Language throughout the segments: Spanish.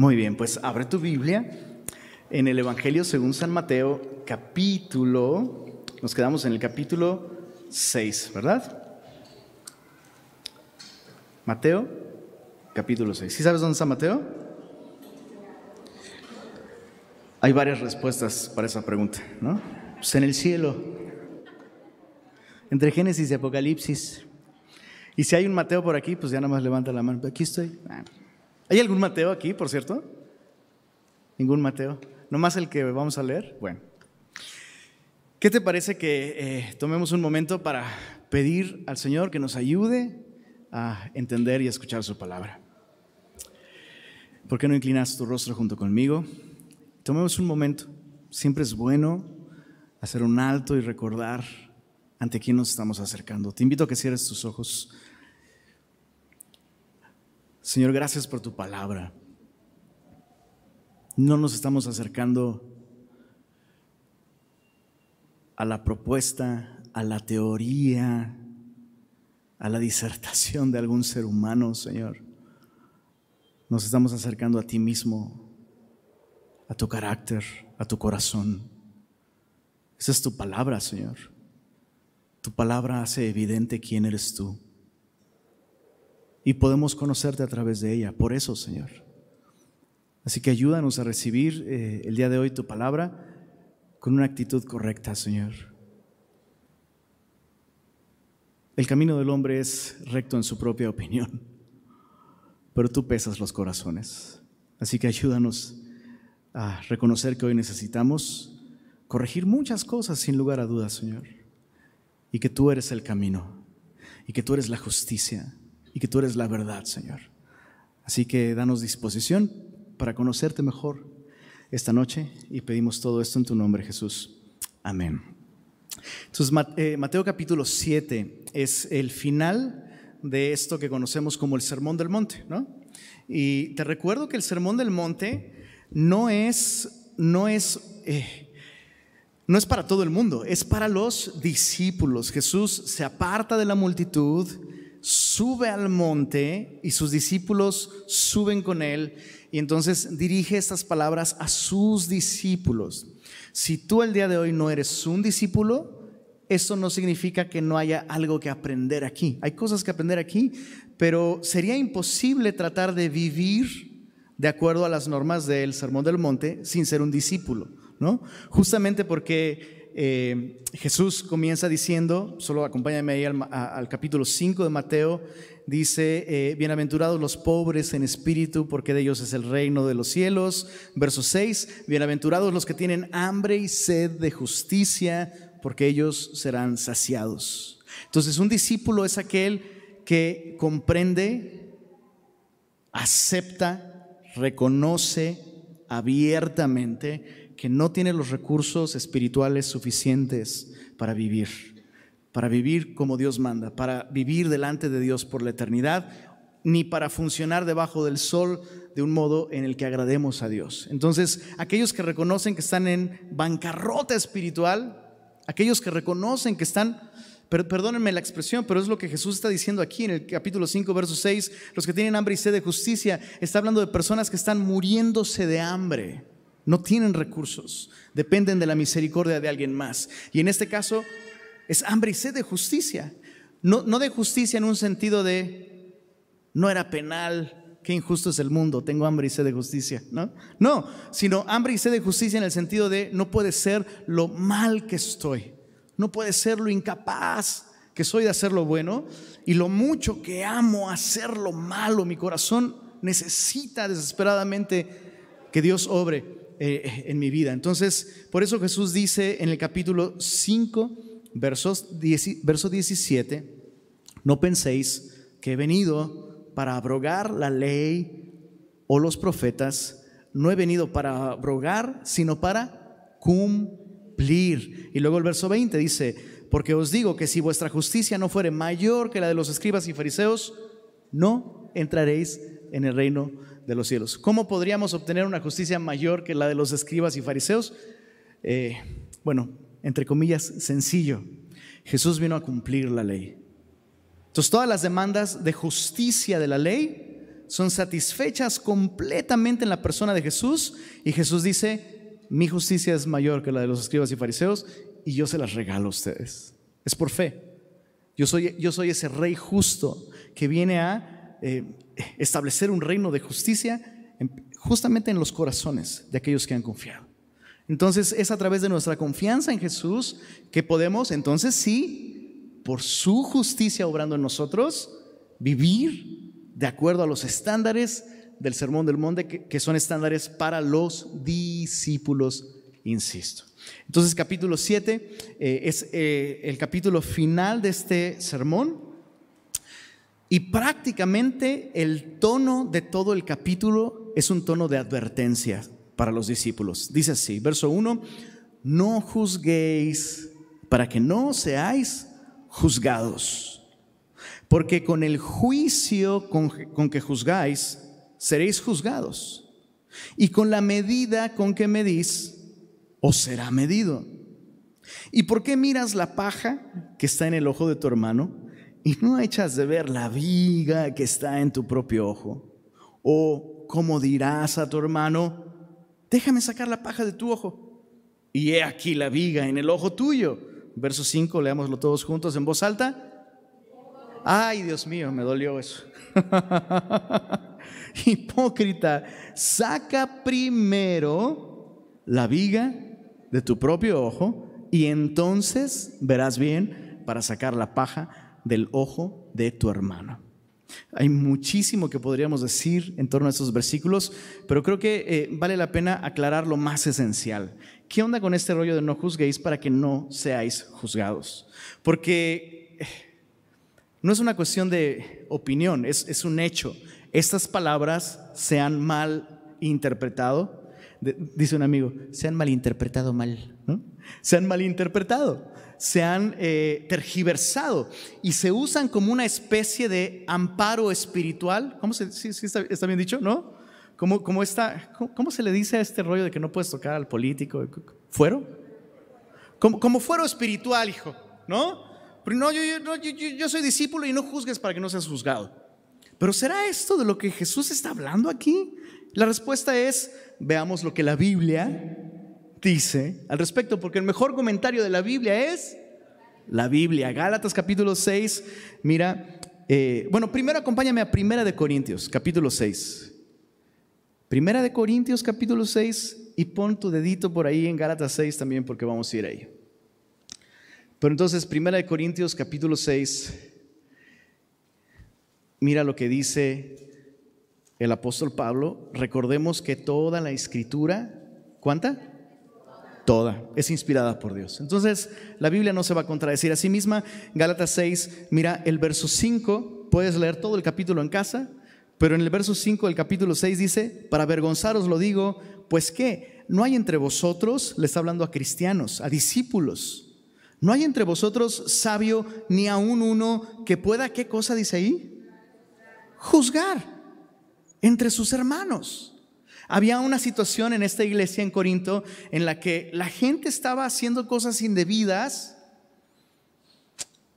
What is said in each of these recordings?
Muy bien, pues abre tu Biblia en el Evangelio según San Mateo, capítulo, nos quedamos en el capítulo 6, ¿verdad? Mateo, capítulo 6. ¿Sí sabes dónde está Mateo? Hay varias respuestas para esa pregunta, ¿no? Pues en el cielo, entre Génesis y Apocalipsis. Y si hay un Mateo por aquí, pues ya nada más levanta la mano. Aquí estoy. Ah. ¿Hay algún Mateo aquí, por cierto? Ningún Mateo. ¿Nomás el que vamos a leer? Bueno. ¿Qué te parece que eh, tomemos un momento para pedir al Señor que nos ayude a entender y a escuchar su palabra? ¿Por qué no inclinas tu rostro junto conmigo? Tomemos un momento. Siempre es bueno hacer un alto y recordar ante quién nos estamos acercando. Te invito a que cierres tus ojos. Señor, gracias por tu palabra. No nos estamos acercando a la propuesta, a la teoría, a la disertación de algún ser humano, Señor. Nos estamos acercando a ti mismo, a tu carácter, a tu corazón. Esa es tu palabra, Señor. Tu palabra hace evidente quién eres tú y podemos conocerte a través de ella. Por eso, Señor. Así que ayúdanos a recibir eh, el día de hoy tu palabra con una actitud correcta, Señor. El camino del hombre es recto en su propia opinión, pero tú pesas los corazones. Así que ayúdanos a reconocer que hoy necesitamos corregir muchas cosas sin lugar a dudas, Señor. Y que tú eres el camino, y que tú eres la justicia, y que tú eres la verdad, Señor. Así que danos disposición para conocerte mejor esta noche y pedimos todo esto en tu nombre, Jesús. Amén. Entonces, eh, Mateo capítulo 7 es el final de esto que conocemos como el Sermón del Monte, ¿no? Y te recuerdo que el Sermón del Monte no es, no es, eh, no es para todo el mundo, es para los discípulos. Jesús se aparta de la multitud, sube al monte y sus discípulos suben con él y entonces dirige estas palabras a sus discípulos. Si tú el día de hoy no eres un discípulo, eso no significa que no haya algo que aprender aquí. Hay cosas que aprender aquí, pero sería imposible tratar de vivir de acuerdo a las normas del Sermón del Monte sin ser un discípulo, ¿no? Justamente porque eh, Jesús comienza diciendo, solo acompáñame ahí al, capítulo 5 de Mateo, dice, eh, bienaventurados los pobres en espíritu, porque de ellos es el reino de los cielos. Verso 6, bienaventurados los que tienen hambre y sed de justicia, porque ellos serán saciados. Entonces un discípulo es aquel que comprende, acepta, reconoce abiertamente que no tiene los recursos espirituales suficientes para vivir, para vivir como Dios manda, para vivir delante de Dios por la eternidad, ni para funcionar debajo del sol de un modo en el que agrademos a Dios. Entonces, aquellos que reconocen que están en bancarrota espiritual, aquellos que reconocen que están perdónenme la expresión, pero es lo que Jesús está diciendo aquí en el capítulo 5, verso 6. Los que tienen hambre y sed de justicia, está hablando de personas que están muriéndose de hambre. No tienen recursos, dependen de la misericordia de alguien más. Y en este caso es hambre y sed de justicia. No, no de justicia en un sentido de no era penal, qué injusto es el mundo, tengo hambre y sed de justicia, ¿no? No, sino hambre y sed de justicia en el sentido de no puede ser lo mal que estoy, no puede ser lo incapaz que soy de hacer lo bueno y lo mucho que amo hacer lo malo, mi corazón necesita desesperadamente que Dios obre. Eh, en mi vida. Entonces, por eso Jesús dice en el capítulo 5, versos verso 17, no penséis que he venido para abrogar la ley o los profetas, no he venido para abrogar, sino para cumplir. Y luego el verso 20 dice, porque os digo que si vuestra justicia no fuere mayor que la de los escribas y fariseos, no entraréis en el reino de los cielos. ¿Cómo podríamos obtener una justicia mayor que la de los escribas y fariseos? Eh, bueno, entre comillas, sencillo. Jesús vino a cumplir la ley. Entonces todas las demandas de justicia de la ley son satisfechas completamente en la persona de Jesús y Jesús dice, mi justicia es mayor que la de los escribas y fariseos y yo se las regalo a ustedes. Es por fe. Yo soy, yo soy ese rey justo que viene a eh, establecer un reino de justicia justamente en los corazones de aquellos que han confiado. Entonces es a través de nuestra confianza en Jesús que podemos entonces sí, por su justicia obrando en nosotros, vivir de acuerdo a los estándares del Sermón del Monte, que, son estándares para los discípulos, insisto. Entonces capítulo 7 eh, es eh, el capítulo final de este sermón y prácticamente el tono de todo el capítulo es un tono de advertencia para los discípulos. Dice así, verso 1, no juzguéis para que no seáis juzgados porque con el juicio con, que juzgáis, seréis juzgados. Y con la medida con que medís, os será medido. ¿Y por qué miras la paja que está en el ojo de tu hermano y no echas de ver la viga que está en tu propio ojo? ¿O cómo dirás a tu hermano, déjame sacar la paja de tu ojo? Y he aquí la viga en el ojo tuyo. Verso 5, leámoslo todos juntos en voz alta. Ay, Dios mío, me dolió eso. Hipócrita, saca primero la viga de tu propio ojo y entonces verás bien para sacar la paja del ojo de tu hermano. Hay muchísimo que podríamos decir en torno a estos versículos, pero creo que eh, vale la pena aclarar lo más esencial. ¿Qué onda con este rollo de no juzguéis para que no seáis juzgados? Porque eh, no es una cuestión de opinión, es, un hecho. Estas palabras se han mal interpretado. dice un amigo, se han malinterpretado mal. ¿no? Se han malinterpretado, se han eh, tergiversado y se usan como una especie de amparo espiritual. ¿Cómo se, sí, está, bien dicho? ¿No? ¿Cómo, cómo, está, cómo, se le dice a este rollo de que no puedes tocar al político? ¿Fuero? Como, como fuero espiritual, hijo, ¿no? no, yo, soy discípulo y no juzgues para que no seas juzgado. Pero ¿será esto de lo que Jesús está hablando aquí? La respuesta es, veamos lo que la Biblia dice al respecto, porque el mejor comentario de la Biblia es la Biblia. Gálatas capítulo 6, mira, eh, bueno, primero acompáñame a Primera de Corintios, capítulo 6. Primera de Corintios, capítulo 6, y pon tu dedito por ahí en Gálatas 6 también, porque vamos a ir ahí. Pero entonces, Primera de Corintios capítulo 6, mira lo que dice el apóstol Pablo. Recordemos que toda la escritura, ¿cuánta? Toda, es inspirada por Dios. Entonces, la Biblia no se va a contradecir a sí misma. Gálatas 6, mira el verso 5, puedes leer todo el capítulo en casa, pero en el verso 5 del capítulo 6 dice, para avergonzaros lo digo, pues que no hay entre vosotros, le está hablando a cristianos, a discípulos, no hay entre vosotros sabio ni aún uno que pueda, ¿qué cosa dice ahí? Juzgar entre sus hermanos. Había una situación en esta iglesia en Corinto en la que la gente estaba haciendo cosas indebidas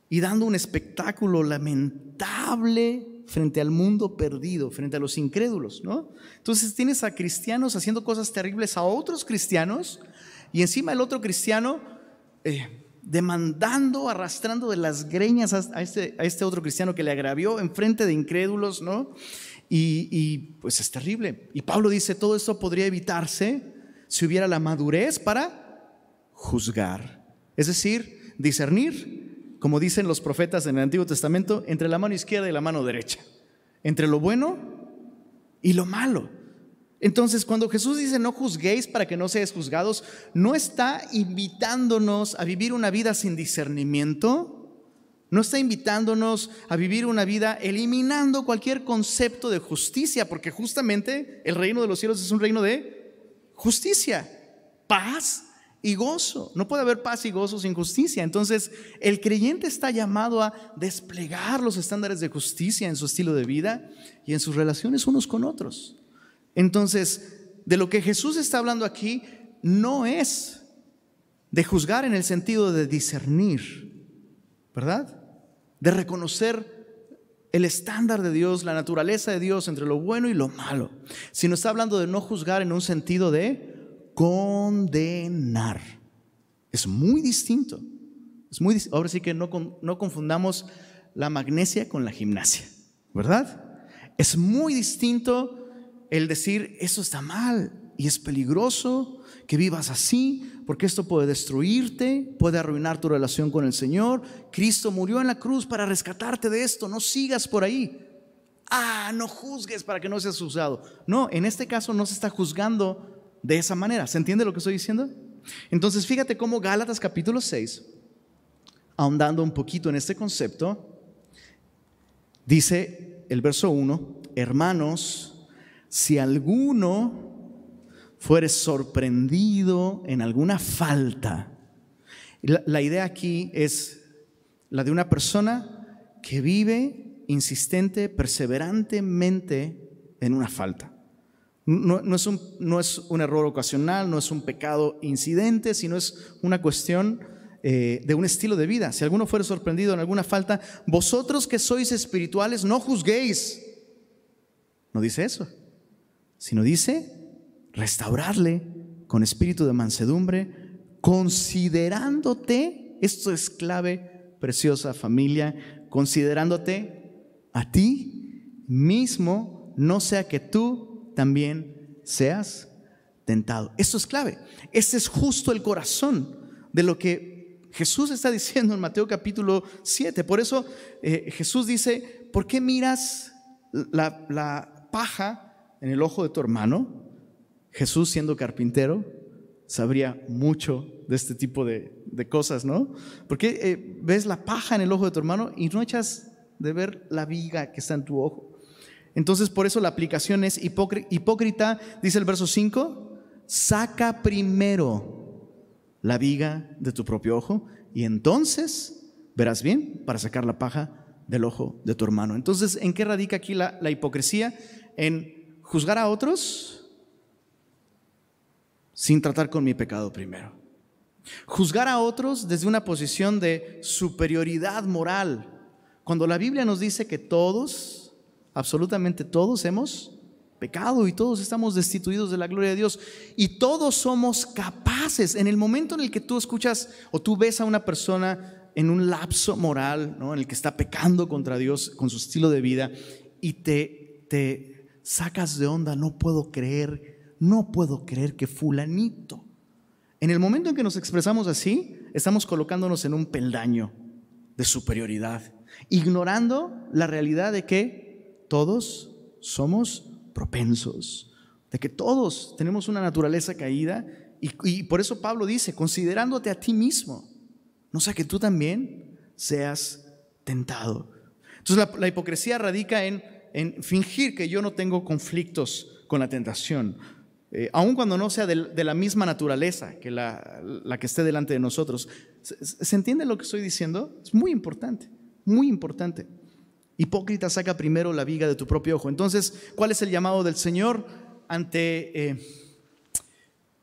y dando un espectáculo lamentable frente al mundo perdido, frente a los incrédulos, ¿no? Entonces tienes a cristianos haciendo cosas terribles a otros cristianos y encima el otro cristiano eh, demandando, arrastrando de las greñas a este, a este otro cristiano que le agravió en frente de incrédulos, ¿no? Y, pues es terrible. Y Pablo dice, todo esto podría evitarse si hubiera la madurez para juzgar. Es decir, discernir, como dicen los profetas en el Antiguo Testamento, entre la mano izquierda y la mano derecha, entre lo bueno y lo malo. Entonces, cuando Jesús dice no juzguéis para que no seáis juzgados, no está invitándonos a vivir una vida sin discernimiento, no está invitándonos a vivir una vida eliminando cualquier concepto de justicia, porque justamente el reino de los cielos es un reino de justicia, paz y gozo. No puede haber paz y gozo sin justicia. Entonces, el creyente está llamado a desplegar los estándares de justicia en su estilo de vida y en sus relaciones unos con otros. Entonces, de lo que Jesús está hablando aquí no es de juzgar en el sentido de discernir, ¿verdad? De reconocer el estándar de Dios, la naturaleza de Dios entre lo bueno y lo malo, sino está hablando de no juzgar en un sentido de condenar. Es muy distinto. Es muy, ahora sí que no, no confundamos la magnesia con la gimnasia, ¿verdad? Es muy distinto el decir, eso está mal y es peligroso que vivas así, porque esto puede destruirte, puede arruinar tu relación con el Señor. Cristo murió en la cruz para rescatarte de esto, no sigas por ahí. Ah, no juzgues para que no seas juzgado. No, en este caso no se está juzgando de esa manera. ¿Se entiende lo que estoy diciendo? Entonces fíjate cómo Gálatas capítulo 6, ahondando un poquito en este concepto, dice el verso 1, hermanos, si alguno fueres sorprendido en alguna falta. La, idea aquí es la de una persona que vive insistente, perseverantemente en una falta. No, es un, error ocasional, no es un pecado incidente, sino es una cuestión eh, de un estilo de vida. Si alguno fuere sorprendido en alguna falta, vosotros que sois espirituales, no juzguéis. No dice eso, sino dice, restaurarle con espíritu de mansedumbre, considerándote, esto es clave, preciosa familia, considerándote a ti mismo, no sea que tú también seas tentado. Esto es clave. Este es justo el corazón de lo que Jesús está diciendo en Mateo capítulo 7. Por eso eh, Jesús dice, ¿por qué miras la, la paja en el ojo de tu hermano Jesús siendo carpintero sabría mucho de este tipo de, cosas, ¿no? Porque eh, ves la paja en el ojo de tu hermano y no echas de ver la viga que está en tu ojo. Entonces, por eso la aplicación es hipócrita, dice el verso 5, saca primero la viga de tu propio ojo y entonces verás bien para sacar la paja del ojo de tu hermano. Entonces, ¿en qué radica aquí la, la hipocresía? En juzgar a otros sin tratar con mi pecado primero. Juzgar a otros desde una posición de superioridad moral, cuando la Biblia nos dice que todos, absolutamente todos hemos pecado y todos estamos destituidos de la gloria de Dios y todos somos capaces en el momento en el que tú escuchas o tú ves a una persona en un lapso moral, en el que está pecando contra Dios con su estilo de vida y te, te sacas de onda, no puedo creer no puedo creer que fulanito. En el momento en que nos expresamos así, estamos colocándonos en un peldaño de superioridad, ignorando la realidad de que todos somos propensos, de que todos tenemos una naturaleza caída y, por eso Pablo dice, considerándote a ti mismo, no sea que tú también seas tentado. Entonces la, hipocresía radica en, fingir que yo no tengo conflictos con la tentación, eh, aun cuando no sea de, la misma naturaleza que la, que esté delante de nosotros. ¿Se, entiende lo que estoy diciendo? Es muy importante, muy importante. Hipócrita saca primero la viga de tu propio ojo. Entonces, ¿cuál es el llamado del Señor ante eh,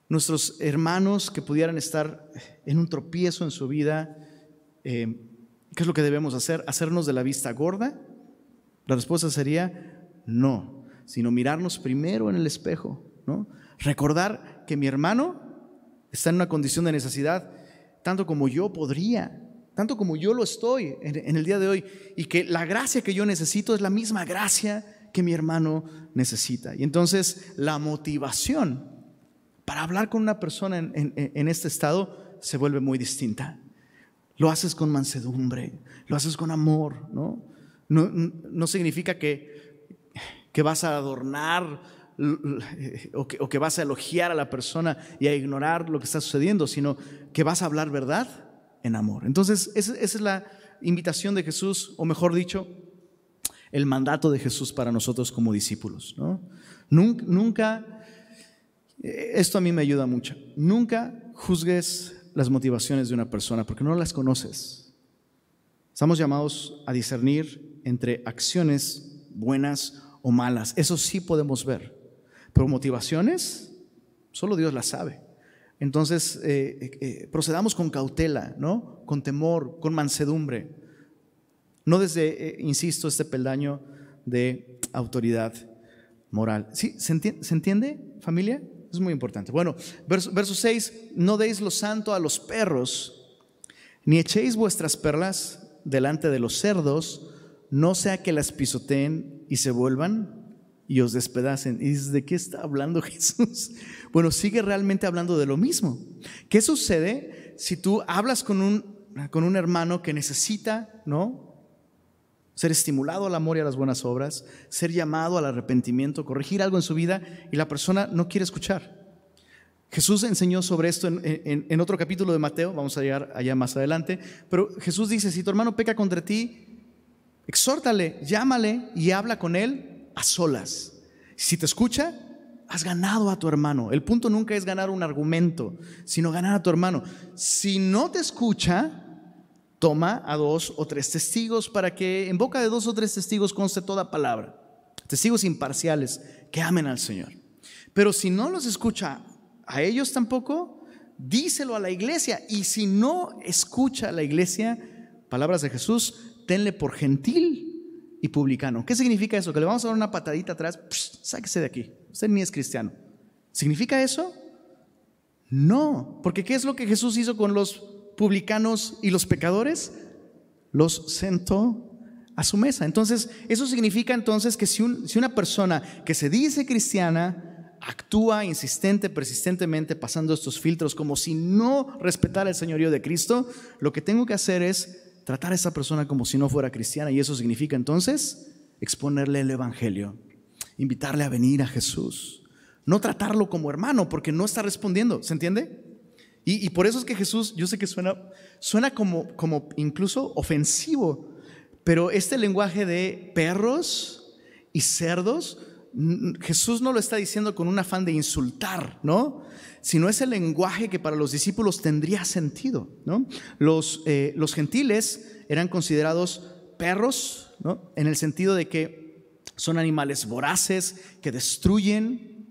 nuestros hermanos que pudieran estar en un tropiezo en su vida? Eh, ¿Qué es lo que debemos hacer? ¿Hacernos de la vista gorda? La respuesta sería no, sino mirarnos primero en el espejo, ¿no? Recordar que mi hermano está en una condición de necesidad tanto como yo podría, tanto como yo lo estoy en, el día de hoy, y que la gracia que yo necesito es la misma gracia que mi hermano necesita. Y entonces la motivación para hablar con una persona en, este estado se vuelve muy distinta. Lo haces con mansedumbre, lo haces con amor, ¿no? No, significa que, que vas a adornar o que, vas a elogiar a la persona y a ignorar lo que está sucediendo, sino que vas a hablar verdad en amor. Entonces, esa, es la invitación de Jesús, o mejor dicho, el mandato de Jesús para nosotros como discípulos. Nunca, nunca, esto a mí me ayuda mucho, nunca juzgues las motivaciones de una persona porque no las conoces. Estamos llamados a discernir entre acciones buenas o malas. Eso sí podemos ver. Pero motivaciones, solo Dios las sabe. Entonces, eh, eh, procedamos con cautela, ¿no? Con temor, con mansedumbre. no desde, eh, insisto, este peldaño de autoridad moral. ¿Sí? ¿Se entiende, familia? Es muy importante. Bueno, verso, verso 6, no deis lo santo a los perros, ni echéis vuestras perlas delante de los cerdos, no sea que las pisoteen y se vuelvan y os despedacen. ¿Y de qué está hablando Jesús? Bueno, sigue realmente hablando de lo mismo. ¿Qué sucede si tú hablas con un, con un hermano que necesita, ¿no? Ser estimulado al amor y a las buenas obras, ser llamado al arrepentimiento, corregir algo en su vida y la persona no quiere escuchar. Jesús enseñó sobre esto en, en, otro capítulo de Mateo, vamos a llegar allá más adelante, pero Jesús dice, si tu hermano peca contra ti, exhórtale, llámale y habla con él a solas. Si te escucha, has ganado a tu hermano. El punto nunca es ganar un argumento, sino ganar a tu hermano. Si no te escucha, toma a dos o tres testigos para que en boca de dos o tres testigos conste toda palabra. Testigos imparciales que amen al Señor. Pero si no los escucha a ellos tampoco, díselo a la iglesia. Y si no escucha a la iglesia, palabras de Jesús, tenle por gentil y publicano. ¿Qué significa eso? Que le vamos a dar una patadita atrás, sáquese de aquí. Usted ni es cristiano. ¿Significa eso? No, porque ¿qué es lo que Jesús hizo con los publicanos y los pecadores? Los sentó a su mesa. Entonces, eso significa entonces que si, si una persona que se dice cristiana, actúa insistente, persistentemente, pasando estos filtros como si no respetara el señorío de Cristo, lo que tengo que hacer es tratar a esa persona como si no fuera cristiana y eso significa entonces exponerle el Evangelio, invitarle a venir a Jesús, no tratarlo como hermano porque no está respondiendo, ¿se entiende? Y, por eso es que Jesús, yo sé que suena, suena como, como incluso ofensivo, pero este lenguaje de perros y cerdos, Jesús no lo está diciendo con un afán de insultar, ¿no? Sino es el lenguaje que para los discípulos tendría sentido. Los, eh, los gentiles eran considerados perros, ¿no? En el sentido de que son animales voraces que destruyen,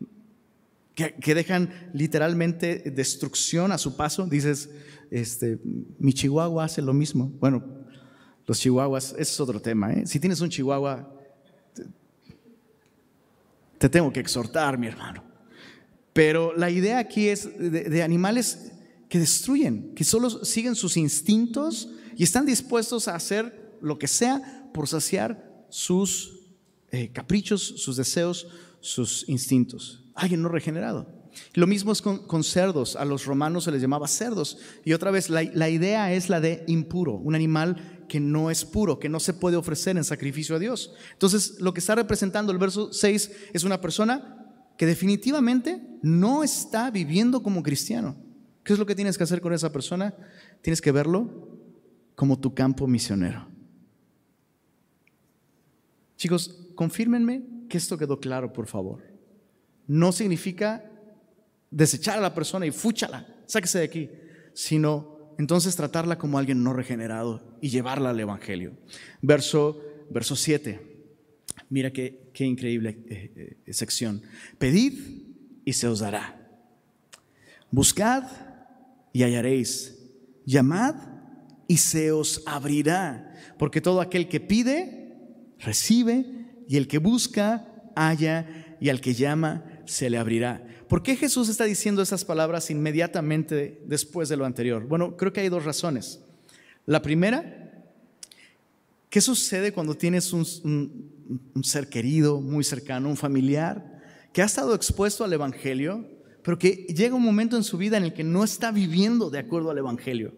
que, que dejan literalmente destrucción a su paso. Dices, este, mi chihuahua hace lo mismo. Bueno, los chihuahuas, ese es otro tema. ¿eh? Si tienes un chihuahua, te tengo que exhortar, mi hermano. Pero la idea aquí es de, animales que destruyen, que solo siguen sus instintos y están dispuestos a hacer lo que sea por saciar sus eh, caprichos, sus deseos, sus instintos. Alguien no regenerado. Lo mismo es con, cerdos. A los romanos se les llamaba cerdos. Y otra vez, la, la idea es la de impuro, un animal que no es puro, que no se puede ofrecer en sacrificio a Dios. Entonces, lo que está representando el verso 6 es una persona que definitivamente no está viviendo como cristiano. ¿Qué es lo que tienes que hacer con esa persona? Tienes que verlo como tu campo misionero. Chicos, confírmenme que esto quedó claro, por favor. No significa desechar a la persona y fúchala, sáquese de aquí, sino entonces tratarla como alguien no regenerado y llevarla al Evangelio. Verso, verso 7. Mira qué, qué increíble eh, eh, sección. Pedid y se os dará. Buscad y hallaréis. Llamad y se os abrirá. Porque todo aquel que pide, recibe, y el que busca, halla, y al que llama, se le abrirá. ¿Por qué Jesús está diciendo esas palabras inmediatamente después de lo anterior? Bueno, creo que hay dos razones. La primera, ¿qué sucede cuando tienes un, ser querido, muy cercano, un familiar, que ha estado expuesto al Evangelio, pero que llega un momento en su vida en el que no está viviendo de acuerdo al Evangelio?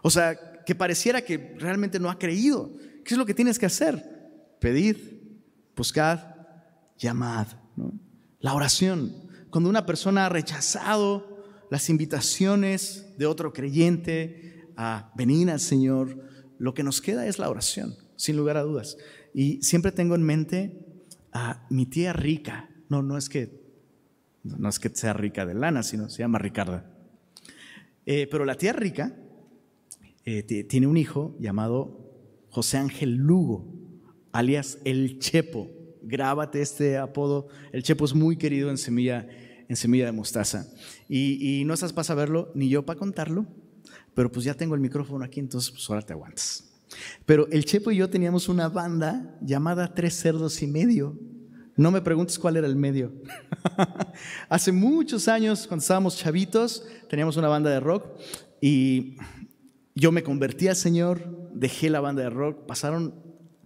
O sea, que pareciera que realmente no ha creído. ¿Qué es lo que tienes que hacer? Pedir, buscar, llamad. La oración cuando una persona ha rechazado las invitaciones de otro creyente a venir al Señor, lo que nos queda es la oración, sin lugar a dudas. Y siempre tengo en mente a mi tía rica. No, no es que, no es que sea rica de lana, sino se llama Ricarda. Eh, pero la tía rica eh, tiene un hijo llamado José Ángel Lugo, alias El Chepo. Grábate este apodo. El Chepo es muy querido en Semilla en semilla de mostaza. Y, no estás para saberlo, ni yo para contarlo, pero pues ya tengo el micrófono aquí, entonces pues ahora te aguantas. Pero el Chepo y yo teníamos una banda llamada Tres Cerdos y Medio. No me preguntes cuál era el medio. Hace muchos años, cuando estábamos chavitos, teníamos una banda de rock y yo me convertí al Señor, dejé la banda de rock, pasaron,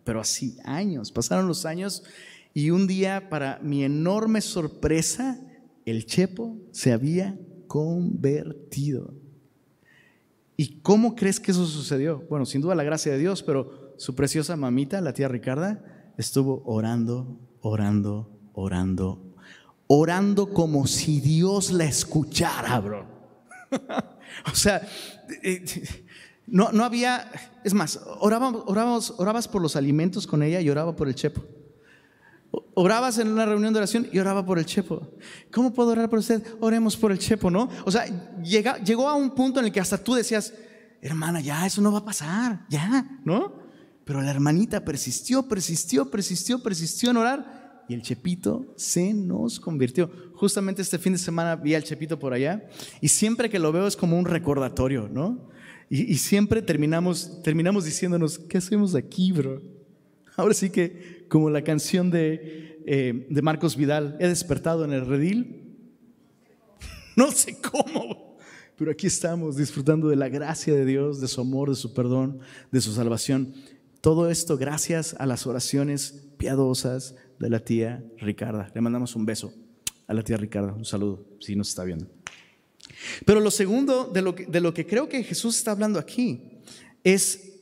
pero así años, pasaron los años y un día, para mi enorme sorpresa, el Chepo se había convertido. ¿Y cómo crees que eso sucedió? Bueno, sin duda la gracia de Dios, pero su preciosa mamita, la tía Ricarda, estuvo orando, orando, orando, orando como si Dios la escuchara, bro. o sea, eh, no, no había, es más, orábamos, orabas por los alimentos con ella y oraba por el chepo. Orabas en una reunión de oración y oraba por el chepo. ¿Cómo puedo orar por usted? Oremos por el chepo, ¿no? O sea, llega, llegó a un punto en el que hasta tú decías, hermana, ya, eso no va a pasar, ya, ¿no? Pero la hermanita persistió, persistió, persistió, persistió en orar y el Chepito se nos convirtió. Justamente este fin de semana vi al Chepito por allá y siempre que lo veo es como un recordatorio, ¿no? Y, siempre terminamos, terminamos diciéndonos, ¿qué hacemos aquí, bro? Ahora sí que, como la canción de, eh, de Marcos Vidal, he despertado en el redil. No sé cómo, pero aquí estamos disfrutando de la gracia de Dios, de su amor, de su perdón, de su salvación. Todo esto gracias a las oraciones piadosas de la tía Ricarda. Le mandamos un beso a la tía Ricarda, un saludo, si nos está viendo. Pero lo segundo de lo que, de lo que creo que Jesús está hablando aquí es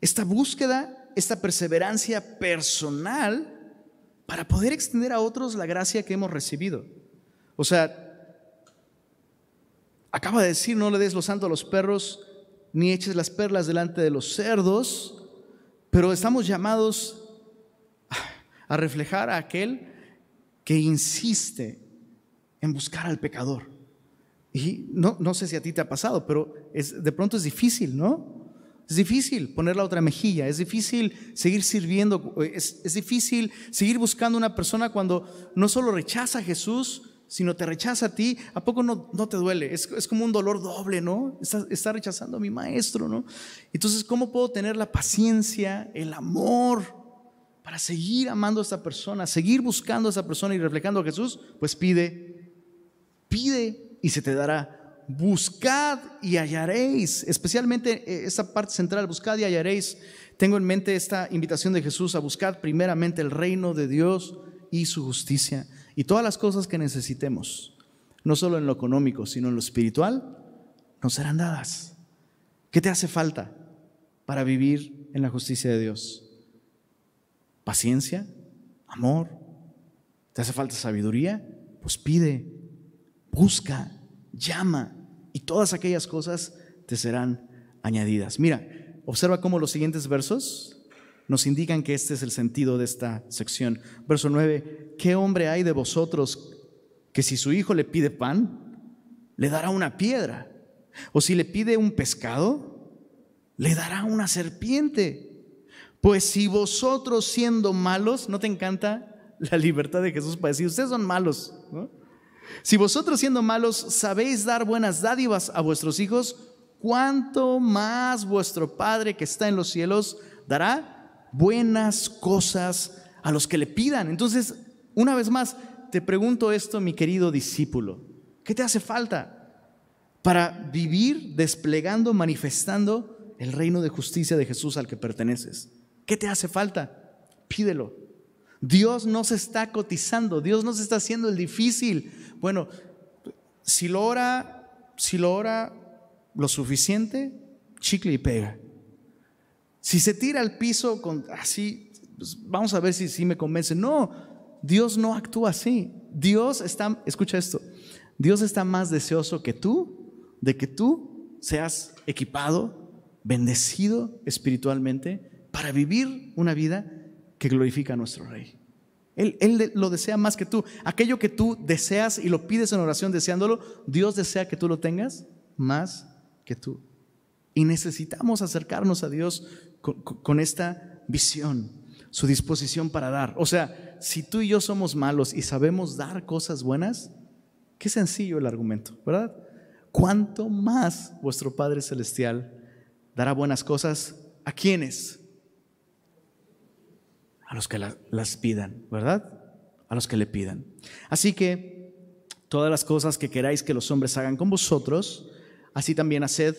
esta búsqueda, esta perseverancia personal para poder extender a otros la gracia que hemos recibido. O sea, acaba de decir, no le des lo santo a los perros, ni eches las perlas delante de los cerdos, pero estamos llamados a reflejar a aquel que insiste en buscar al pecador. Y no, no sé si a ti te ha pasado, pero es, de pronto es difícil, ¿no? Es difícil poner la otra mejilla, es difícil seguir sirviendo, es, es, difícil seguir buscando una persona cuando no solo rechaza a Jesús, sino te rechaza a ti. ¿A poco no, no te duele? Es, es, como un dolor doble, ¿no? Está, rechazando a mi maestro, ¿no? Entonces, ¿cómo puedo tener la paciencia, el amor para seguir amando a esta persona, seguir buscando a esa persona y reflejando a Jesús? Pues pide, pide y se te dará. Buscad y hallaréis, especialmente eh, esta parte central, buscad y hallaréis. Tengo en mente esta invitación de Jesús a buscar primeramente el reino de Dios y su justicia y todas las cosas que necesitemos, no solo en lo económico, sino en lo espiritual, nos serán dadas. ¿Qué te hace falta para vivir en la justicia de Dios? Paciencia, amor. ¿Te hace falta sabiduría? Pues pide, busca, llama y todas aquellas cosas te serán añadidas. Mira, observa cómo los siguientes versos nos indican que este es el sentido de esta sección. Verso 9, ¿qué hombre hay de vosotros que si su hijo le pide pan, le dará una piedra? O si le pide un pescado, le dará una serpiente. Pues si vosotros siendo malos, ¿no te encanta la libertad de Jesús para decir, ustedes son malos? Si vosotros siendo malos sabéis dar buenas dádivas a vuestros hijos, ¿cuánto más vuestro Padre que está en los cielos dará buenas cosas a los que le pidan. Entonces, una vez más, te pregunto esto, mi querido discípulo. ¿Qué te hace falta para vivir desplegando, manifestando el reino de justicia de Jesús al que perteneces? ¿Qué te hace falta? Pídelo. Dios no se está cotizando, Dios no se está haciendo el difícil. Bueno, si lo ora, si lo ora lo suficiente, chicle y pega. Si se tira al piso así, pues vamos a ver si, si me convence. No, Dios no actúa así. Dios está, escucha esto, Dios está más deseoso que tú de que tú seas equipado, bendecido espiritualmente para vivir una vida que glorifica a nuestro Rey. Él, él, lo desea más que tú. Aquello que tú deseas y lo pides en oración deseándolo, Dios desea que tú lo tengas más que tú. Y necesitamos acercarnos a Dios con, esta visión, su disposición para dar. O sea, si tú y yo somos malos y sabemos dar cosas buenas, qué sencillo el argumento, ¿verdad? ¿Cuánto más vuestro Padre Celestial dará buenas cosas ¿A quiénes? A los que las pidan, ¿verdad? A los que le pidan. Así que todas las cosas que queráis que los hombres hagan con vosotros, así también haced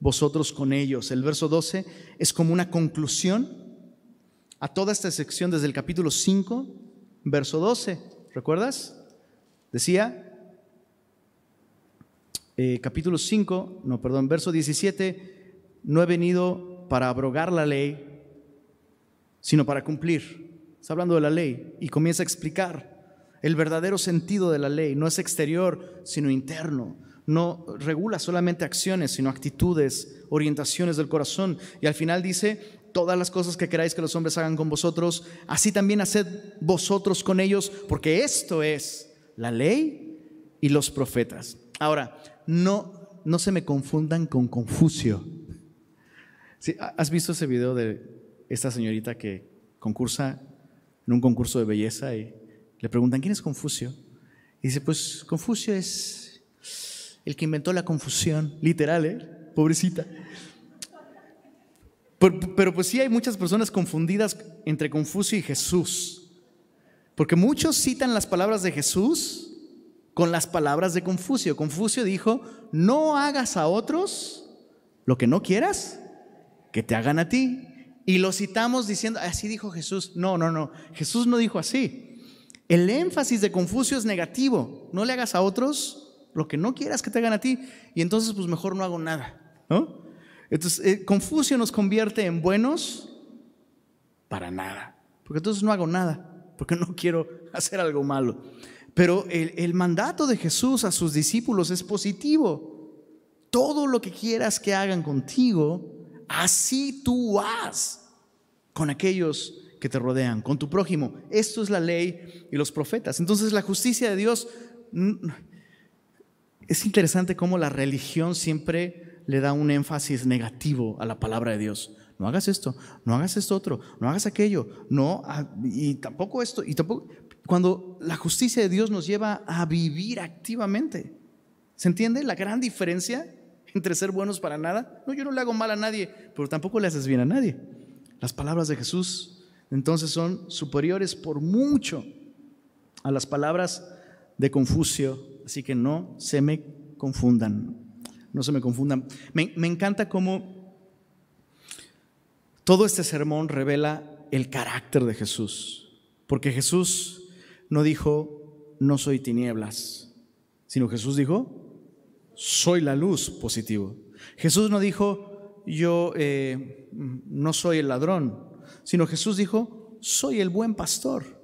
vosotros con ellos. El verso 12 es como una conclusión a toda esta sección desde el capítulo 5, verso 12. ¿Recuerdas? Decía, eh, capítulo 5, no, perdón, verso 17, no he venido para abrogar la ley, sino para cumplir. Está hablando de la ley y comienza a explicar el verdadero sentido de la ley. No es exterior, sino interno no regula solamente acciones, sino actitudes, orientaciones del corazón. Y al final dice, todas las cosas que queráis que los hombres hagan con vosotros, así también haced vosotros con ellos, porque esto es la ley y los profetas. Ahora, no, no se me confundan con Confucio. ¿Has visto ese video de esta señorita que concursa en un concurso de belleza y le preguntan, ¿quién es Confucio? Y dice, pues Confucio es el que inventó la confusión, literal, ¿eh? Pobrecita. Pero, pues sí hay muchas personas confundidas entre Confucio y Jesús. Porque muchos citan las palabras de Jesús con las palabras de Confucio. Confucio dijo, no hagas a otros lo que no quieras que te hagan a ti. Y lo citamos diciendo, así dijo Jesús. No, no, no. Jesús no dijo así. El énfasis de Confucio es negativo. No le hagas a otros lo que no quieras que te hagan a ti, y entonces pues mejor no hago nada, ¿no? Entonces, eh, Confucio nos convierte en buenos para nada, porque entonces no hago nada, porque no quiero hacer algo malo. Pero el, el mandato de Jesús a sus discípulos es positivo. Todo lo que quieras que hagan contigo, así tú haz con aquellos que te rodean, con tu prójimo. Esto es la ley y los profetas. Entonces la justicia de Dios es interesante cómo la religión siempre le da un énfasis negativo a la palabra de Dios. No hagas esto, no hagas esto otro, no hagas aquello, no, y tampoco esto, y tampoco. Cuando la justicia de Dios nos lleva a vivir activamente. ¿Se entiende la gran diferencia entre ser buenos para nada? No, yo no le hago mal a nadie, pero tampoco le haces bien a nadie. Las palabras de Jesús entonces son superiores por mucho a las palabras de Confucio así que no se me confundan, no se me confundan. Me, encanta cómo todo este sermón revela el carácter de Jesús, porque Jesús no dijo, no soy tinieblas, sino Jesús dijo, soy la luz positivo. Jesús no dijo, yo eh, no soy el ladrón, sino Jesús dijo, soy el buen pastor.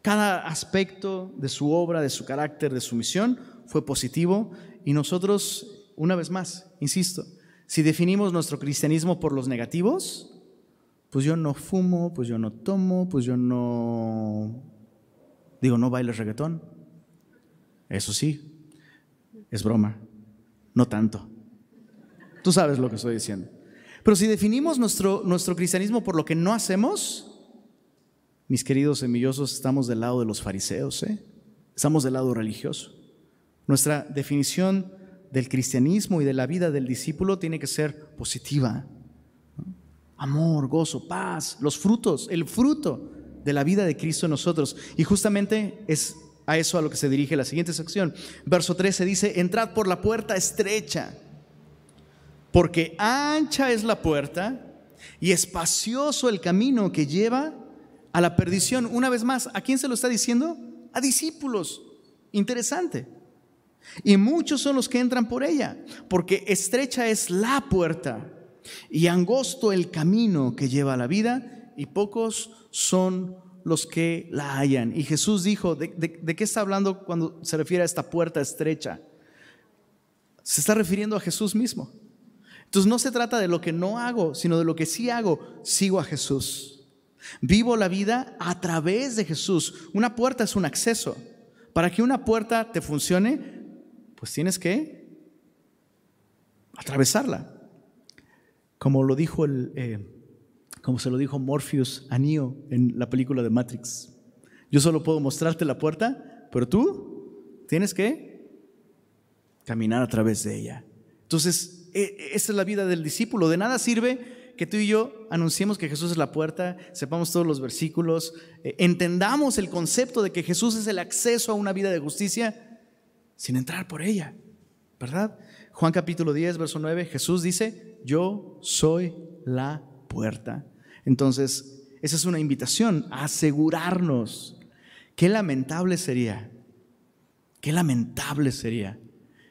Cada aspecto de su obra, de su carácter, de su misión fue positivo y nosotros, una vez más, insisto, si definimos nuestro cristianismo por los negativos, pues yo no fumo, pues yo no tomo, pues yo no, digo, no bailo reggaetón. Eso sí, es broma, no tanto. Tú sabes lo que estoy diciendo. Pero si definimos nuestro, nuestro cristianismo por lo que no hacemos, mis queridos semillosos, estamos del lado de los fariseos, ¿eh? estamos del lado religioso. Nuestra definición del cristianismo y de la vida del discípulo tiene que ser positiva. Amor, gozo, paz, los frutos, el fruto de la vida de Cristo en nosotros. Y justamente es a eso a lo que se dirige la siguiente sección. Verso 13 dice, entrad por la puerta estrecha, porque ancha es la puerta y espacioso el camino que lleva a la perdición. Una vez más, ¿a quién se lo está diciendo? A discípulos. Interesante. Y muchos son los que entran por ella, porque estrecha es la puerta y angosto el camino que lleva a la vida, y pocos son los que la hallan. Y Jesús dijo, ¿de, qué está hablando cuando se refiere a esta puerta estrecha? Se está refiriendo a Jesús mismo. Entonces no se trata de lo que no hago, sino de lo que sí hago. Sigo a Jesús. Vivo la vida a través de Jesús. Una puerta es un acceso. Para que una puerta te funcione, pues tienes que atravesarla. Como lo dijo el, eh, como se lo dijo Morpheus a Neo en la película de Matrix. Yo solo puedo mostrarte la puerta, pero tú tienes que caminar a través de ella. Entonces, e, esa es la vida del discípulo. De nada sirve que tú y yo anunciemos que Jesús es la puerta, sepamos todos los versículos, eh, entendamos el concepto de que Jesús es el acceso a una vida de justicia sin entrar por ella, ¿verdad? Juan capítulo 10, verso 9, Jesús dice, yo soy la puerta. Entonces, esa es una invitación a asegurarnos. Qué lamentable sería, qué lamentable sería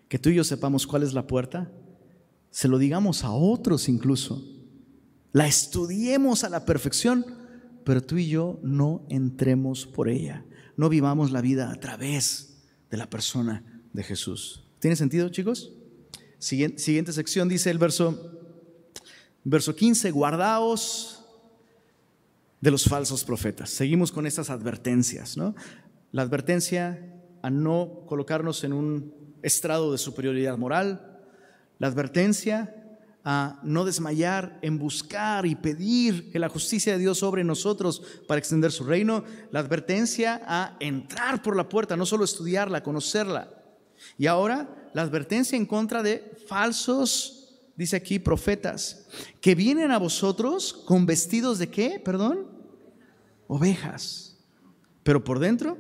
que tú y yo sepamos cuál es la puerta, se lo digamos a otros incluso, la estudiemos a la perfección, pero tú y yo no entremos por ella, no vivamos la vida a través de la persona de Jesús. ¿Tiene sentido, chicos? Siguiente, siguiente sección dice el verso, verso 15, guardaos de los falsos profetas. Seguimos con estas advertencias, ¿no? La advertencia a no colocarnos en un estrado de superioridad moral, la advertencia a no desmayar en buscar y pedir que la justicia de Dios sobre nosotros para extender su reino, la advertencia a entrar por la puerta, no solo estudiarla, conocerla. Y ahora la advertencia en contra de falsos, dice aquí, profetas, que vienen a vosotros con vestidos de qué, perdón, ovejas, pero por dentro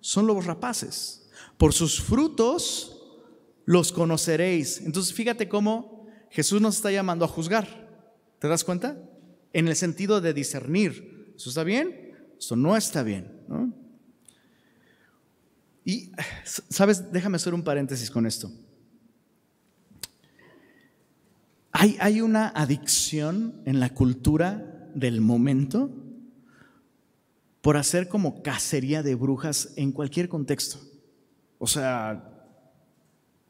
son lobos rapaces. Por sus frutos los conoceréis. Entonces fíjate cómo Jesús nos está llamando a juzgar. ¿Te das cuenta? En el sentido de discernir. ¿Eso está bien? Eso no está bien. Y, ¿sabes? Déjame hacer un paréntesis con esto. Hay, hay una adicción en la cultura del momento por hacer como cacería de brujas en cualquier contexto. O sea,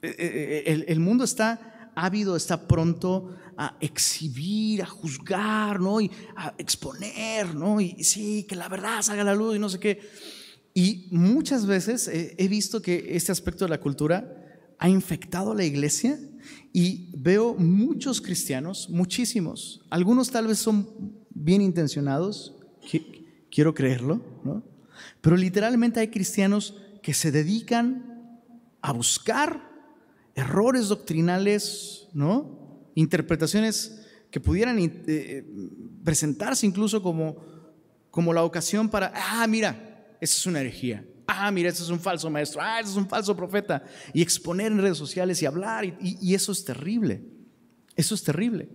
eh, eh, eh, el, mundo está ávido, está pronto a exhibir, a juzgar, ¿no? Y a exponer, ¿no? Y sí, que la verdad salga a la luz y no sé qué. Y muchas veces he visto que este aspecto de la cultura ha infectado la iglesia y veo muchos cristianos, muchísimos, algunos tal vez son bien intencionados, quiero creerlo, ¿no? Pero literalmente hay cristianos que se dedican a buscar errores doctrinales, ¿no? Interpretaciones que pudieran eh, presentarse incluso como, como la ocasión para, ah, mira, esa es una herejía. Ah, mira, ese es un falso maestro. Ah, ese es un falso profeta. Y exponer en redes sociales y hablar. y eso es terrible. Eso es terrible.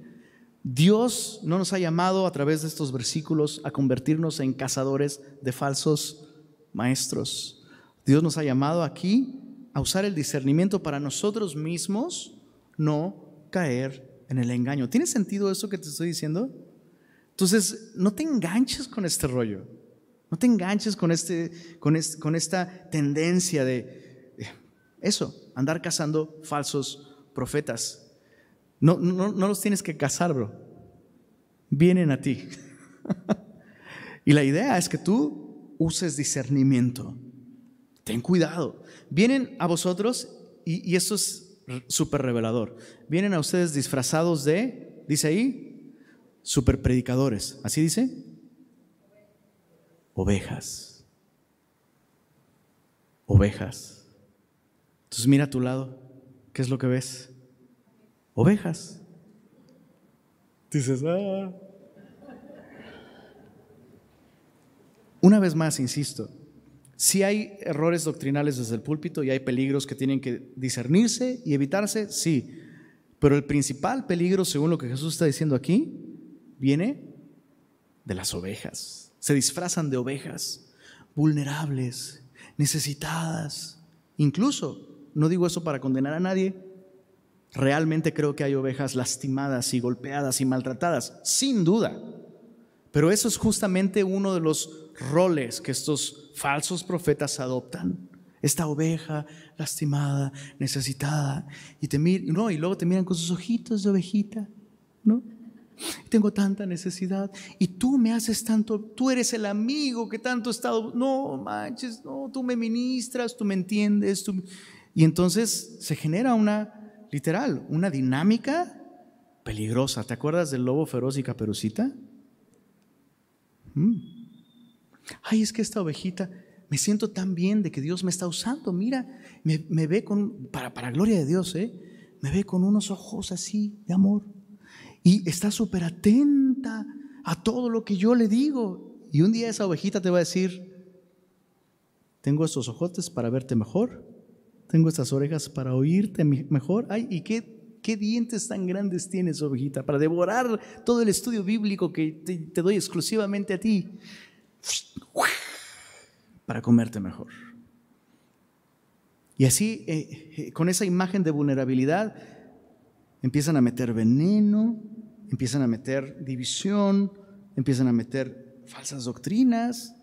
Dios no nos ha llamado a través de estos versículos a convertirnos en cazadores de falsos maestros. Dios nos ha llamado aquí a usar el discernimiento para nosotros mismos no caer en el engaño. ¿Tiene sentido eso que te estoy diciendo? Entonces, no te enganches con este rollo. No te enganches con, este, con, con esta tendencia de eso, andar cazando falsos profetas. No, no, no los tienes que cazar, bro. Vienen a ti. y la idea es que tú uses discernimiento. Ten cuidado. Vienen a vosotros, y, esto es súper revelador, vienen a ustedes disfrazados de, dice ahí, super predicadores. ¿Así dice? Ovejas. Ovejas. Entonces mira a tu lado, ¿qué es lo que ves? Ovejas. Dices, ah. Una vez más, insisto, si hay errores doctrinales desde el púlpito y hay peligros que tienen que discernirse y evitarse, sí. Pero el principal peligro, según lo que Jesús está diciendo aquí, viene de las ovejas. Se disfrazan de ovejas, vulnerables, necesitadas. Incluso, no digo eso para condenar a nadie, realmente creo que hay ovejas lastimadas y golpeadas y maltratadas, sin duda. Pero eso es justamente uno de los roles que estos falsos profetas adoptan. Esta oveja lastimada, necesitada, y te no, y luego te miran con sus ojitos de ovejita, ¿no? Tengo tanta necesidad y tú me haces tanto, tú eres el amigo que tanto he estado, no manches, no, tú me ministras, tú me entiendes, tú... y entonces se genera una, literal, una dinámica peligrosa. ¿Te acuerdas del lobo feroz y caperucita? Mm ay, es que esta ovejita, me siento tan bien de que Dios me está usando, mira, me, ve con, para, para gloria de Dios, ¿eh? me ve con unos ojos así de amor. Y está súper atenta a todo lo que yo le digo. Y un día esa ovejita te va a decir, tengo estos ojotes para verte mejor, tengo estas orejas para oírte mejor. Ay, ¿y qué, qué dientes tan grandes tienes, ovejita, para devorar todo el estudio bíblico que te, doy exclusivamente a ti? Para comerte mejor. Y así, eh, eh, con esa imagen de vulnerabilidad, empiezan a meter veneno, empiezan a meter división, empiezan a meter falsas doctrinas.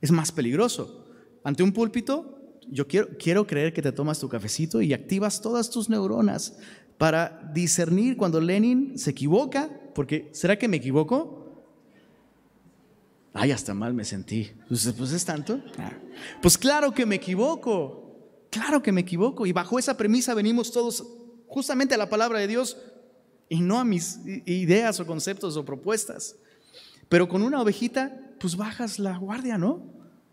Es más peligroso. Ante un púlpito, yo quiero, quiero creer que te tomas tu cafecito y activas todas tus neuronas para discernir cuando Lenin se equivoca, porque ¿será que me equivoco? Ay, hasta mal me sentí. Pues, pues es tanto. Ah. Pues claro que me equivoco. Claro que me equivoco. Y bajo esa premisa venimos todos justamente a la palabra de Dios y no a mis ideas o conceptos o propuestas. Pero con una ovejita, pues bajas la guardia, ¿no?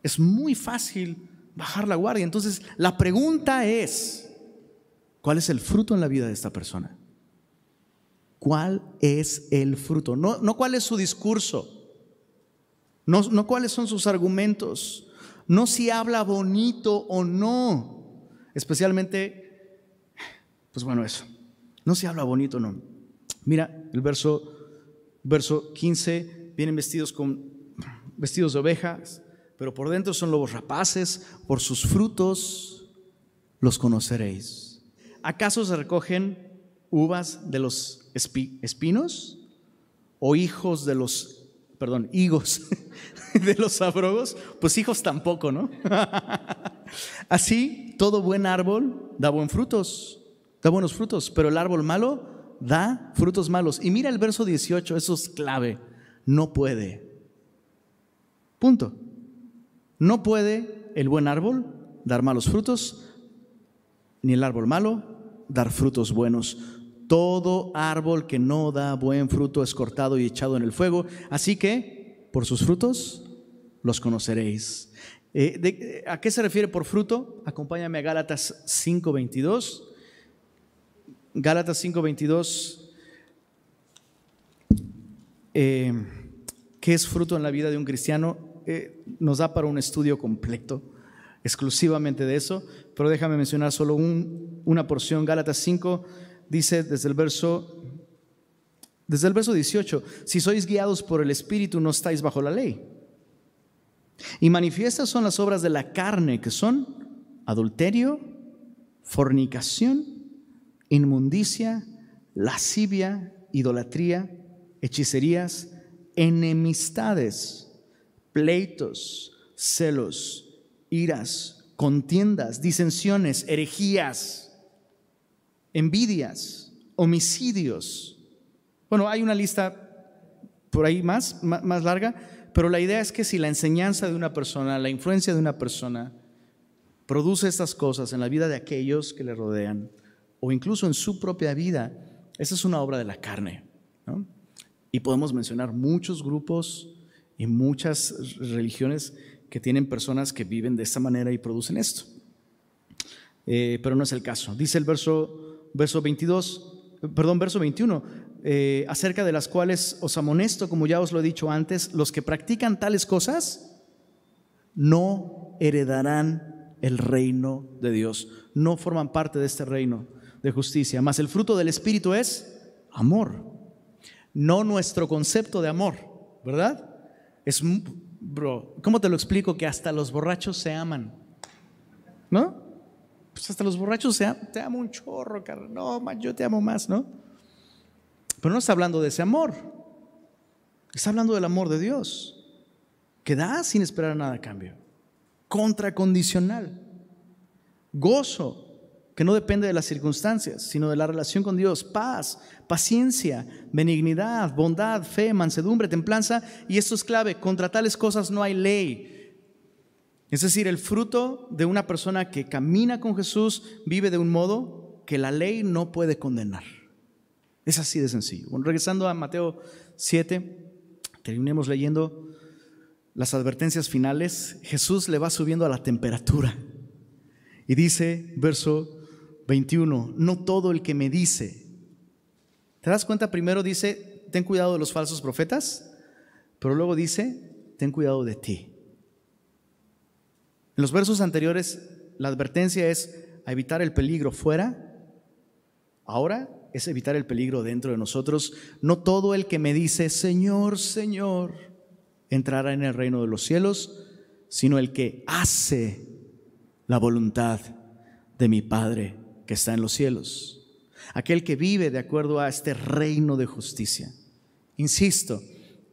Es muy fácil bajar la guardia. Entonces, la pregunta es, ¿cuál es el fruto en la vida de esta persona? ¿Cuál es el fruto? No, no cuál es su discurso, no, no cuáles son sus argumentos, no si habla bonito o no, especialmente, pues bueno, eso, no si habla bonito no. Mira el verso, verso 15, vienen vestidos con vestidos de ovejas, pero por dentro son lobos rapaces, por sus frutos los conoceréis. ¿Acaso se recogen uvas de los espinos o hijos de los, perdón, higos de los abrogos? Pues hijos tampoco, ¿no? Así, todo buen árbol da buen frutos, da buenos frutos, pero el árbol malo da frutos malos. Y mira el verso 18, eso es clave. No puede. Punto. No puede el buen árbol dar malos frutos, ni el árbol malo dar frutos buenos. Todo árbol que no da buen fruto es cortado y echado en el fuego. Así que, por sus frutos, los conoceréis. Eh, ¿A qué se refiere por fruto? Acompáñame a Gálatas 5:22. Gálatas 5:22, eh, ¿qué es fruto en la vida de un cristiano? Eh, nos da para un estudio completo, exclusivamente de eso, pero déjame mencionar solo una porción. Gálatas 5 dice desde el verso... Desde el verso 18, si sois guiados por el Espíritu no estáis bajo la ley. Y manifiestas son las obras de la carne, que son adulterio, fornicación, inmundicia, lascivia, idolatría, hechicerías, enemistades, pleitos, celos, iras, contiendas, disensiones, herejías, envidias, homicidios. Bueno, hay una lista por ahí más, más larga, pero la idea es que si la enseñanza de una persona, la influencia de una persona, produce estas cosas en la vida de aquellos que le rodean, o incluso en su propia vida, esa es una obra de la carne. Y podemos mencionar muchos grupos y muchas religiones que tienen personas que viven de esta manera y producen esto. Eh, pero no es el caso. Dice el verso, verso 22, perdón, verso 21, eh, acerca de las cuales os amonesto, como ya os lo he dicho antes, los que practican tales cosas no heredarán el reino de Dios, no forman parte de este reino de justicia. Más el fruto del Espíritu es amor, no nuestro concepto de amor, ¿verdad? Es, bro, ¿cómo te lo explico? Que hasta los borrachos se aman, ¿no? Pues hasta los borrachos se aman, te amo un chorro, carnal. No, yo te amo más, ¿no? Pero no está hablando de ese amor, está hablando del amor de Dios, que da sin esperar nada a cambio, contracondicional, gozo, que no depende de las circunstancias, sino de la relación con Dios, paz, paciencia, benignidad, bondad, fe, mansedumbre, templanza, y esto es clave, contra tales cosas no hay ley. Es decir, el fruto de una persona que camina con Jesús vive de un modo que la ley no puede condenar. Es así de sencillo. Regresando a Mateo 7, terminemos leyendo las advertencias finales. Jesús le va subiendo a la temperatura. Y dice, verso 21, no todo el que me dice, ¿Te das cuenta? Primero dice, ten cuidado de los falsos profetas, pero luego dice, ten cuidado de ti. En los versos anteriores, la advertencia es a evitar el peligro fuera. Ahora es evitar el peligro dentro de nosotros. No todo el que me dice, Señor, Señor, entrará en el reino de los cielos, sino el que hace la voluntad de mi Padre que está en los cielos. Aquel que vive de acuerdo a este reino de justicia. Insisto,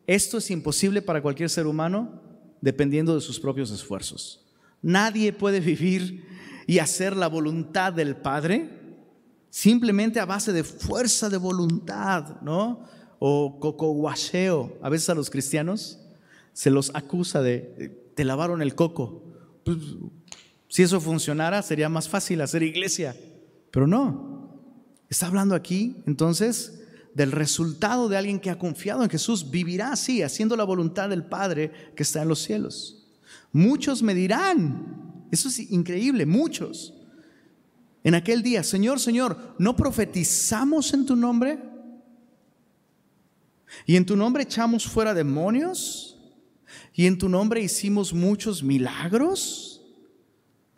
esto es imposible para cualquier ser humano dependiendo de sus propios esfuerzos. Nadie puede vivir y hacer la voluntad del Padre simplemente a base de fuerza de voluntad, ¿no? O cocoguacheo. A veces a los cristianos se los acusa de, te lavaron el coco. Pues, si eso funcionara, sería más fácil hacer iglesia. Pero no. Está hablando aquí, entonces, del resultado de alguien que ha confiado en Jesús. Vivirá así, haciendo la voluntad del Padre que está en los cielos. Muchos me dirán, eso es increíble, muchos. En aquel día, Señor, Señor, ¿no profetizamos en tu nombre? ¿Y en tu nombre echamos fuera demonios? ¿Y en tu nombre hicimos muchos milagros?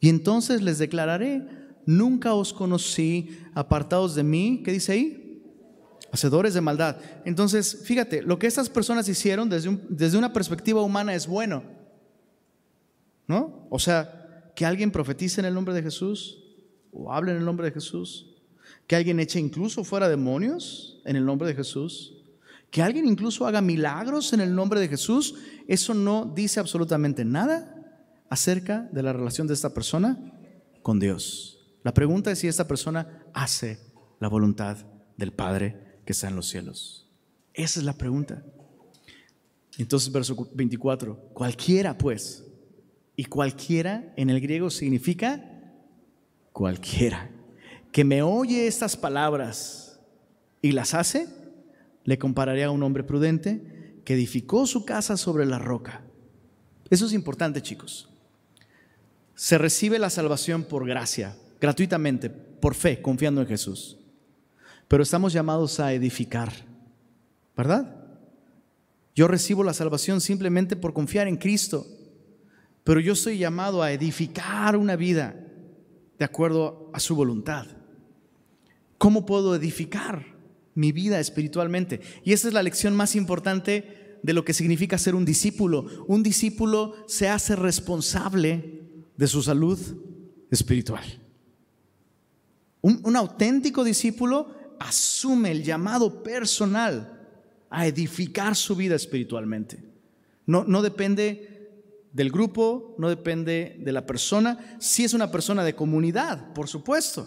Y entonces les declararé, nunca os conocí, apartados de mí, ¿qué dice ahí? Hacedores de maldad. Entonces, fíjate, lo que estas personas hicieron desde, desde una perspectiva humana es bueno. ¿No? O sea, que alguien profetice en el nombre de Jesús, o hable en el nombre de Jesús, que alguien eche incluso fuera demonios en el nombre de Jesús, que alguien incluso haga milagros en el nombre de Jesús, eso no dice absolutamente nada acerca de la relación de esta persona con Dios. La pregunta es si esta persona hace la voluntad del Padre que está en los cielos. Esa es la pregunta. Entonces, verso 24, cualquiera pues, y cualquiera en el griego significa cualquiera que me oye estas palabras y las hace, le compararé a un hombre prudente que edificó su casa sobre la roca. Eso es importante, chicos. Se recibe la salvación por gracia, gratuitamente, por fe, confiando en Jesús. Pero estamos llamados a edificar, ¿verdad? Yo recibo la salvación simplemente por confiar en Cristo, pero yo estoy llamado a edificar una vida de acuerdo a su voluntad. ¿Cómo puedo edificar mi vida espiritualmente? Y esa es la lección más importante de lo que significa ser un discípulo. Un discípulo se hace responsable de su salud espiritual. Un, auténtico discípulo asume el llamado personal a edificar su vida espiritualmente. No, no depende del grupo, no depende de la persona. Si es una persona de comunidad, por supuesto,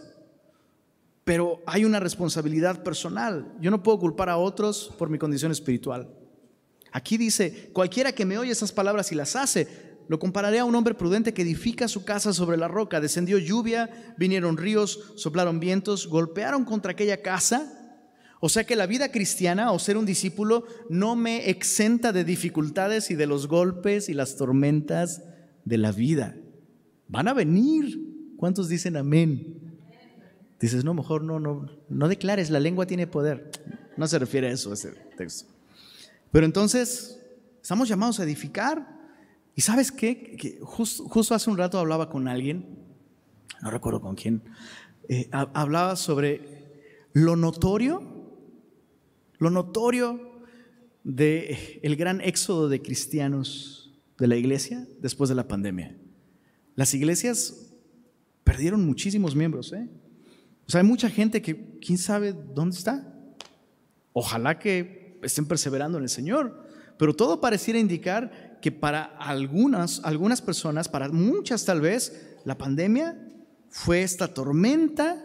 pero hay una responsabilidad personal. Yo no puedo culpar a otros por mi condición espiritual. Aquí dice, cualquiera que me oye esas palabras y las hace, lo compararé a un hombre prudente que edifica su casa sobre la roca. Descendió lluvia, vinieron ríos, soplaron vientos, golpearon contra aquella casa o sea que la vida cristiana o ser un discípulo no me exenta de dificultades y de los golpes y las tormentas de la vida. Van a venir. ¿Cuántos dicen amén? Dices, no, mejor no, no, no declares, la lengua tiene poder. No se refiere a eso ese texto. Pero entonces, estamos llamados a edificar. ¿Y sabes qué? justo, hace un rato hablaba con alguien, no recuerdo con quién, eh, hablaba sobre lo notorio lo notorio del el gran éxodo de cristianos de la iglesia después de la pandemia. Las iglesias perdieron muchísimos miembros. ¿eh? O sea, hay mucha gente que quién sabe dónde está. Ojalá que estén perseverando en el Señor. Pero todo pareciera indicar que para algunas, algunas personas, para muchas tal vez, la pandemia fue esta tormenta,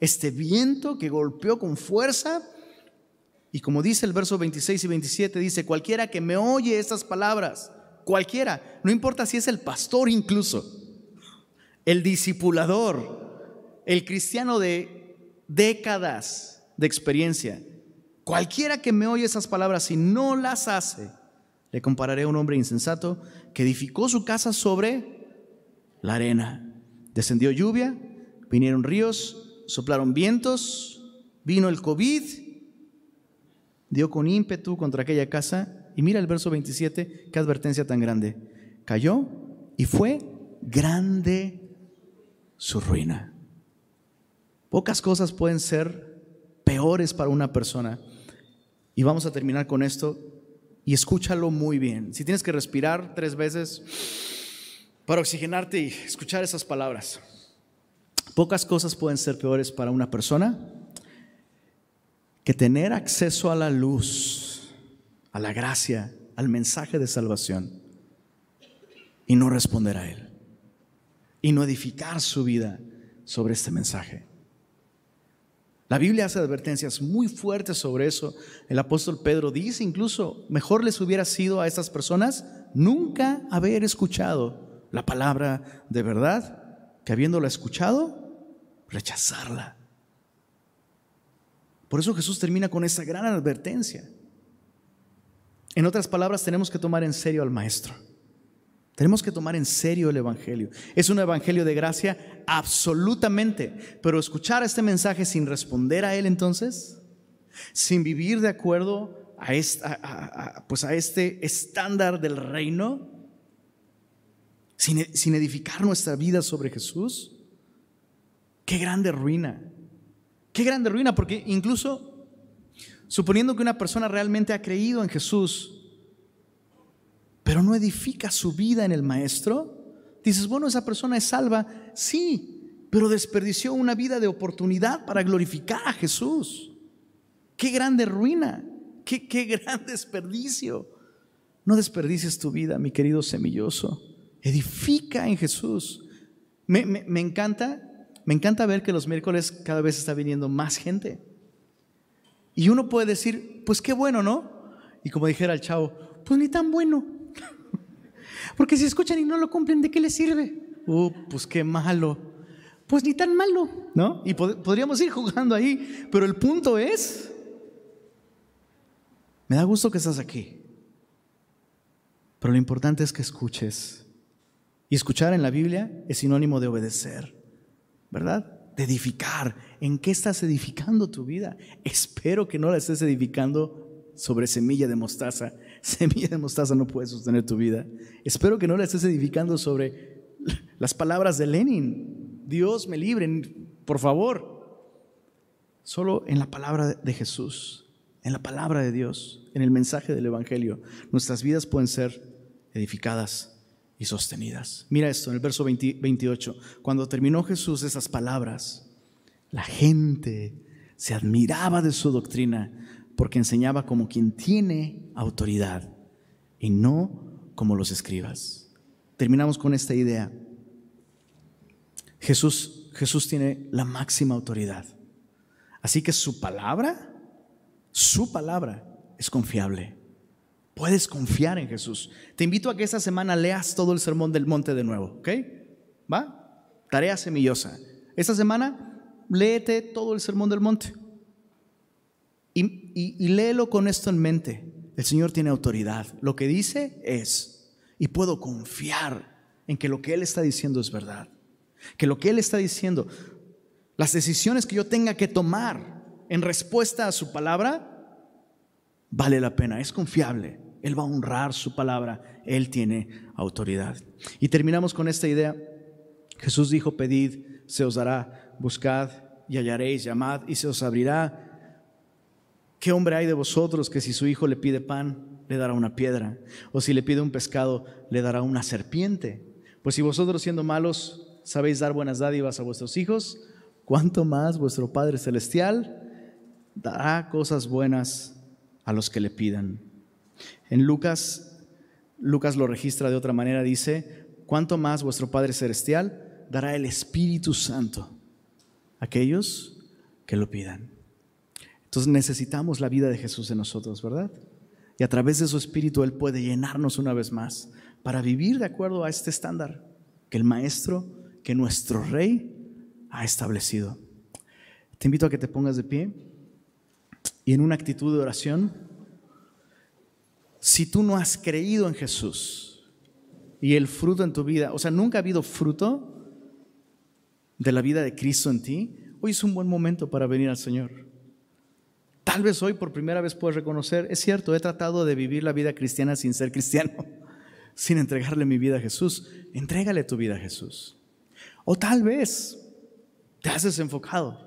este viento que golpeó con fuerza. Y como dice el verso 26 y 27, dice, cualquiera que me oye estas palabras, cualquiera, no importa si es el pastor incluso, el discipulador, el cristiano de décadas de experiencia, cualquiera que me oye esas palabras y no las hace, le compararé a un hombre insensato que edificó su casa sobre la arena. Descendió lluvia, vinieron ríos, soplaron vientos, vino el COVID dio con ímpetu contra aquella casa y mira el verso 27, qué advertencia tan grande. Cayó y fue grande su ruina. Pocas cosas pueden ser peores para una persona. Y vamos a terminar con esto y escúchalo muy bien. Si tienes que respirar tres veces para oxigenarte y escuchar esas palabras. Pocas cosas pueden ser peores para una persona que tener acceso a la luz, a la gracia, al mensaje de salvación y no responder a él y no edificar su vida sobre este mensaje. La Biblia hace advertencias muy fuertes sobre eso. El apóstol Pedro dice incluso, mejor les hubiera sido a estas personas nunca haber escuchado la palabra de verdad que habiéndola escuchado, rechazarla. Por eso Jesús termina con esa gran advertencia. En otras palabras, tenemos que tomar en serio al Maestro. Tenemos que tomar en serio el Evangelio. Es un Evangelio de gracia absolutamente, pero escuchar este mensaje sin responder a él entonces, sin vivir de acuerdo a, pues este estándar del reino, sin, sin edificar nuestra vida sobre Jesús, qué grande ruina. Qué grande ruina, porque incluso suponiendo que una persona realmente ha creído en Jesús, pero no edifica su vida en el Maestro, dices, bueno, esa persona es salva, sí, pero desperdició una vida de oportunidad para glorificar a Jesús. Qué grande ruina, qué, qué gran desperdicio. No desperdicies tu vida, mi querido semilloso. Edifica en Jesús. Me, me encanta, me encanta ver que los miércoles cada vez está viniendo más gente. Y uno puede decir, pues qué bueno, ¿no? Y como dijera el chavo, pues ni tan bueno. Porque si escuchan y no lo cumplen, ¿de qué les sirve? Uh, pues qué malo. Pues ni tan malo, ¿no? Y podríamos ir jugando ahí, pero el punto es, me da gusto que estás aquí, pero lo importante es que escuches. Y escuchar en la Biblia es sinónimo de obedecer, ¿verdad? De edificar. ¿En qué estás edificando tu vida? Espero que no la estés edificando sobre semilla de mostaza, semilla de mostaza no puede sostener tu vida. Espero que no la estés edificando sobre las palabras de Lenin. Dios me libre, por favor. Solo en la palabra de Jesús, en la palabra de Dios, en el mensaje del Evangelio, nuestras vidas pueden ser edificadas y sostenidas. Mira esto en el verso 28. Cuando terminó Jesús esas palabras, la gente se admiraba de su doctrina porque enseñaba como quien tiene autoridad y no como los escribas. Terminamos con esta idea. Jesús, Jesús tiene la máxima autoridad. Así que su palabra, su palabra es confiable. Puedes confiar en Jesús. Te invito a que esta semana leas todo el sermón del monte de nuevo, ¿ok? ¿Va? Tarea semillosa. Esta semana léete todo el sermón del monte. Y, léelo con esto en mente. El Señor tiene autoridad. Lo que dice es. Y puedo confiar en que lo que Él está diciendo es verdad. Que lo que Él está diciendo, las decisiones que yo tenga que tomar en respuesta a su palabra, vale la pena. Es confiable. Él va a honrar su palabra. Él tiene autoridad. Y terminamos con esta idea. Jesús dijo, pedid, se os dará, buscad y hallaréis, llamad y se os abrirá. ¿Qué hombre hay de vosotros que si su hijo le pide pan, le dará una piedra? O si le pide un pescado, le dará una serpiente? Pues si vosotros siendo malos sabéis dar buenas dádivas a vuestros hijos, ¿cuánto más vuestro Padre Celestial dará cosas buenas a los que le pidan? En Lucas, Lucas lo registra de otra manera, dice, ¿cuánto más vuestro Padre Celestial dará el Espíritu Santo a aquellos que lo pidan? Entonces necesitamos la vida de Jesús en nosotros, ¿verdad? Y a través de su Espíritu Él puede llenarnos una vez más para vivir de acuerdo a este estándar que el Maestro, que nuestro Rey ha establecido. Te invito a que te pongas de pie y en una actitud de oración, si tú no has creído en Jesús y el fruto en tu vida, o sea, nunca ha habido fruto de la vida de Cristo en ti, hoy es un buen momento para venir al Señor. Tal vez hoy por primera vez puedes reconocer, es cierto, he tratado de vivir la vida cristiana sin ser cristiano, sin entregarle mi vida a Jesús. Entrégale tu vida a Jesús. O tal vez te has desenfocado.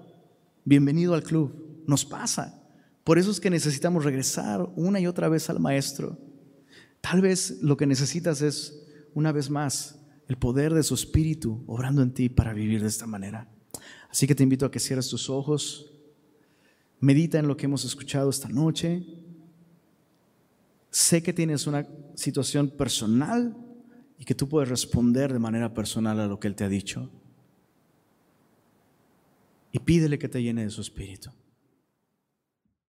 Bienvenido al club. Nos pasa. Por eso es que necesitamos regresar una y otra vez al Maestro. Tal vez lo que necesitas es, una vez más, el poder de su Espíritu obrando en ti para vivir de esta manera. Así que te invito a que cierres tus ojos. Medita en lo que hemos escuchado esta noche. Sé que tienes una situación personal y que tú puedes responder de manera personal a lo que Él te ha dicho. Y pídele que te llene de su espíritu.